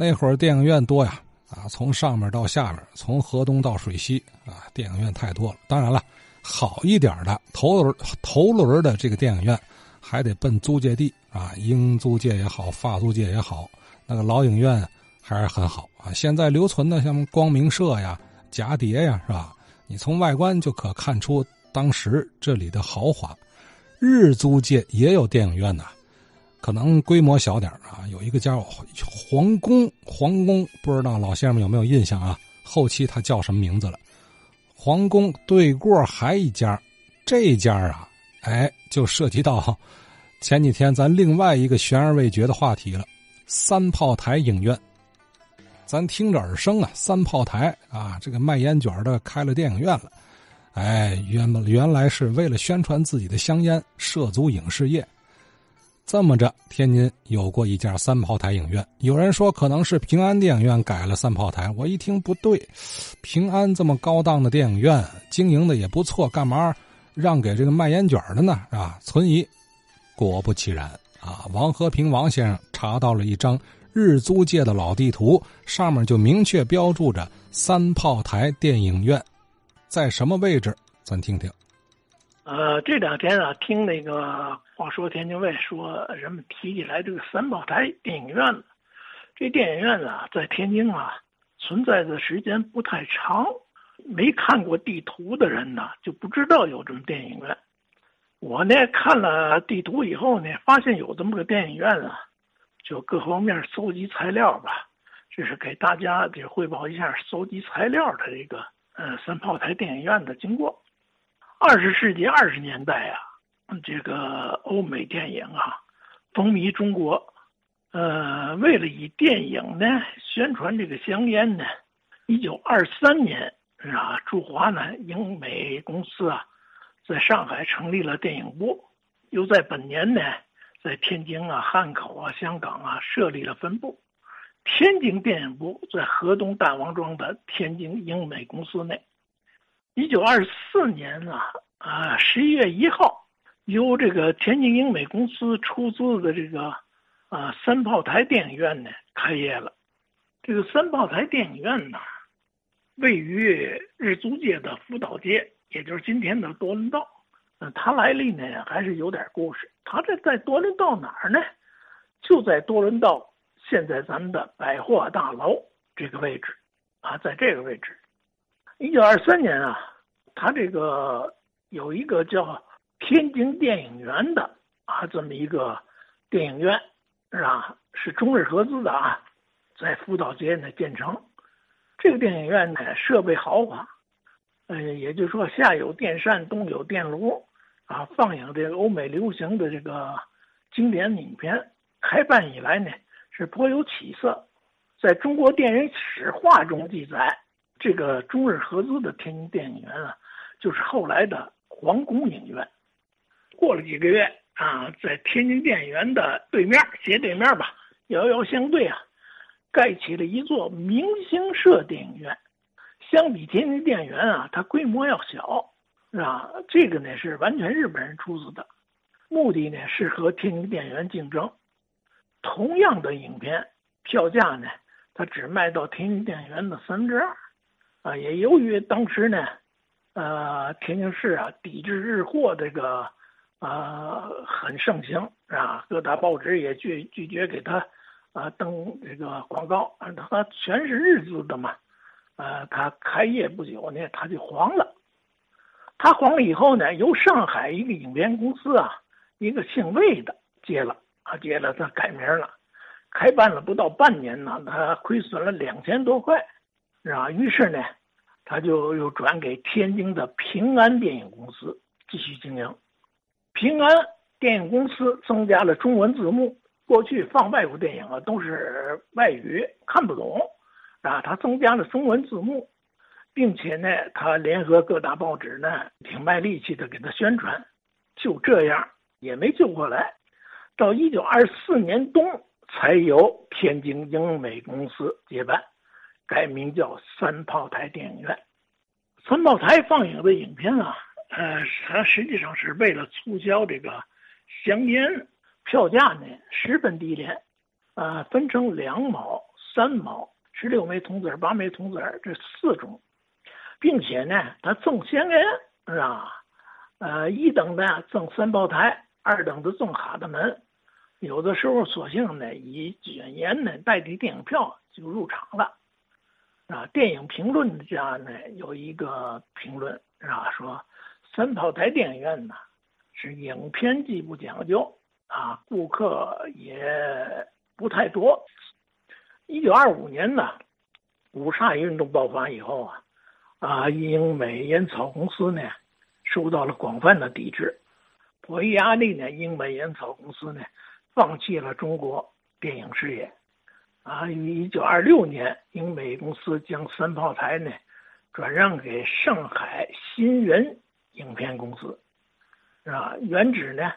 那会儿电影院多呀，啊，从上面到下面，从河东到水西，啊，电影院太多了。当然了，好一点的头轮头轮的这个电影院，还得奔租界地啊，英租界也好，法租界也好，那个老影院还是很好啊。现在留存的像光明社呀、蛱蝶呀，是吧？你从外观就可看出当时这里的豪华。日租界也有电影院呐，可能规模小点啊。有一个叫皇宫，皇宫不知道老先生们有没有印象啊？后期他叫什么名字了？皇宫对过还一家，这家啊，哎，就涉及到 前几天咱另外一个悬而未决的话题了——三炮台影院。咱听着耳生啊，三炮台啊，这个卖烟卷的开了电影院了。哎，原原来是为了宣传自己的香烟，涉足影视业。这么着，天津有过一家三炮台影院。有人说可能是平安电影院改了三炮台，我一听不对，平安这么高档的电影院，经营的也不错，干嘛让给这个卖烟卷的呢？啊，存疑。果不其然啊，王和平王先生查到了一张日租界的老地图，上面就明确标注着三炮台电影院。在什么位置？咱听听。呃，这两天啊，听那个话说天津卫说，人们提起来这个三炮台电影院了。这电影院啊，在天津啊存在的时间不太长，没看过地图的人呢就不知道有这么电影院。我呢看了地图以后呢，发现有这么个电影院啊，就各方面搜集材料吧，这是给大家这汇报一下搜集材料的这个。呃，三炮台电影院的经过，二十世纪二十年代啊，这个欧美电影啊风靡中国，呃，为了以电影呢宣传这个香烟呢，一九二三年是啊？驻华南英美公司啊，在上海成立了电影部，又在本年呢，在天津啊、汉口啊、香港啊设立了分部。天津电影部在河东大王庄的天津英美公司内，一九二四年啊啊十一月一号，由这个天津英美公司出资的这个啊三炮台电影院呢开业了。这个三炮台电影院呢，位于日租界的福岛街，也就是今天的多伦道。嗯，它来历呢还是有点故事。它这在多伦道哪儿呢？就在多伦道。现在咱们的百货大楼这个位置，啊，在这个位置，一九二三年啊，他这个有一个叫天津电影园的啊，这么一个电影院，是吧？是中日合资的啊，在福岛街呢建成。这个电影院呢，设备豪华，呃，也就是说下有电扇，东有电炉，啊，放映这个欧美流行的这个经典影片。开办以来呢。是颇有起色，在中国电影史话中记载，这个中日合资的天津电影院啊，就是后来的皇宫影院。过了几个月啊，在天津电影院的对面斜对面吧，遥遥相对啊，盖起了一座明星社电影院。相比天津电影院啊，它规模要小，是吧？这个呢是完全日本人出资的，目的呢是和天津电影院竞争。同样的影片票价呢，它只卖到天津电影院的三分之二，啊，也由于当时呢，呃，天津市啊抵制日货这个，呃，很盛行，是吧？各大报纸也拒拒绝给他，啊，登这个广告，啊他全是日资的嘛，呃，它开业不久呢，他就黄了。他黄了以后呢，由上海一个影片公司啊，一个姓魏的接了。他接了，他改名了，开办了不到半年呢，他亏损了两千多块，是吧？于是呢，他就又转给天津的平安电影公司继续经营。平安电影公司增加了中文字幕，过去放外国电影啊都是外语看不懂，啊，他增加了中文字幕，并且呢，他联合各大报纸呢，挺卖力气的给他宣传，就这样也没救过来。到一九二四年冬，才由天津英美公司接办，改名叫三炮台电影院。三炮台放映的影片啊，呃，它实际上是为了促销这个香烟，票价呢十分低廉，呃，分成两毛、三毛，十六枚铜子八枚铜子儿这四种，并且呢，他赠香烟是吧？呃，一等的赠三炮台，二等的赠哈德门，有的时候索性呢以卷烟呢代替电影票就入场了。啊，电影评论家呢有一个评论是吧？说三炮台电影院呢是影片既不讲究啊，顾客也不太多。一九二五年呢，五卅运动爆发以后啊，啊，英美烟草公司呢受到了广泛的抵制，迫于压力呢，英美烟草公司呢放弃了中国电影事业。啊，于一九二六年，英美公司将三炮台呢转让给上海新人影片公司，是吧？原址呢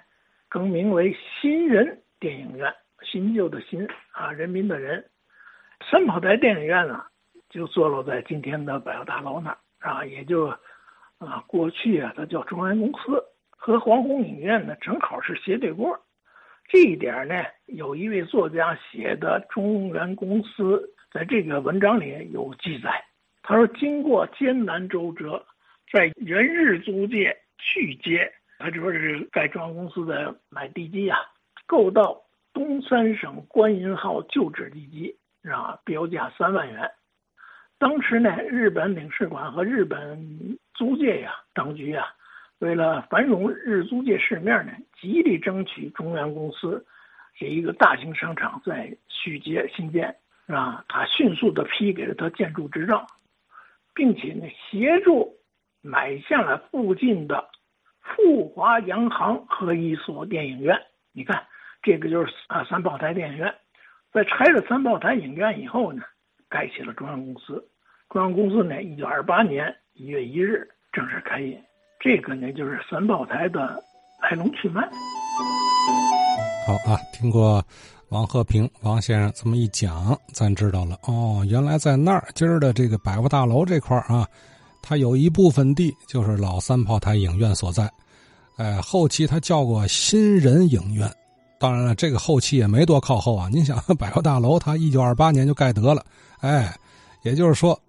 更名为新人电影院，新旧的新啊，人民的人。三炮台电影院呢就坐落在今天的百货大楼那儿啊，也就啊，过去啊它叫中央公司，和皇宫影院呢正好是斜对过。这一点呢，有一位作家写的中原公司在这个文章里有记载。他说，经过艰难周折，在原日租界续街，他说是盖中央公司的买地基啊，购到东三省观银号旧址地基，啊，标价三万元。当时呢，日本领事馆和日本租界呀，当局啊。为了繁荣日租界市面呢，极力争取中原公司这一个大型商场在续街新建，是吧？他迅速的批给了他建筑执照，并且呢，协助买下了附近的富华洋行和一所电影院。你看，这个就是啊三炮台电影院。在拆了三炮台影院以后呢，盖起了中央公司。中央公司呢，一九二八年一月一日正式开业。这个呢，就是三炮台的来龙去脉。好啊，听过王和平王先生这么一讲，咱知道了哦，原来在那儿今儿的这个百货大楼这块啊，它有一部分地就是老三炮台影院所在。哎，后期它叫过新人影院。当然了，这个后期也没多靠后啊。您想，百货大楼它一九二八年就盖得了，哎，也就是说，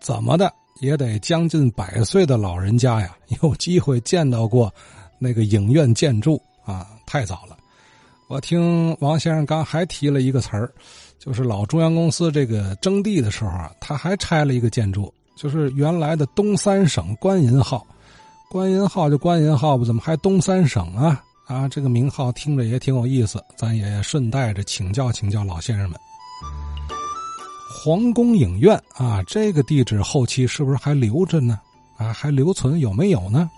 怎么的？也得将近百岁的老人家呀，有机会见到过那个影院建筑啊，太早了。我听王先生刚还提了一个词儿，就是老中央公司这个征地的时候啊，他还拆了一个建筑，就是原来的东三省观银号。观银号就观银号吧，怎么还东三省啊？啊，这个名号听着也挺有意思，咱也顺带着请教请教老先生们。皇宫影院啊，这个地址后期是不是还留着呢？啊，还留存有没有呢？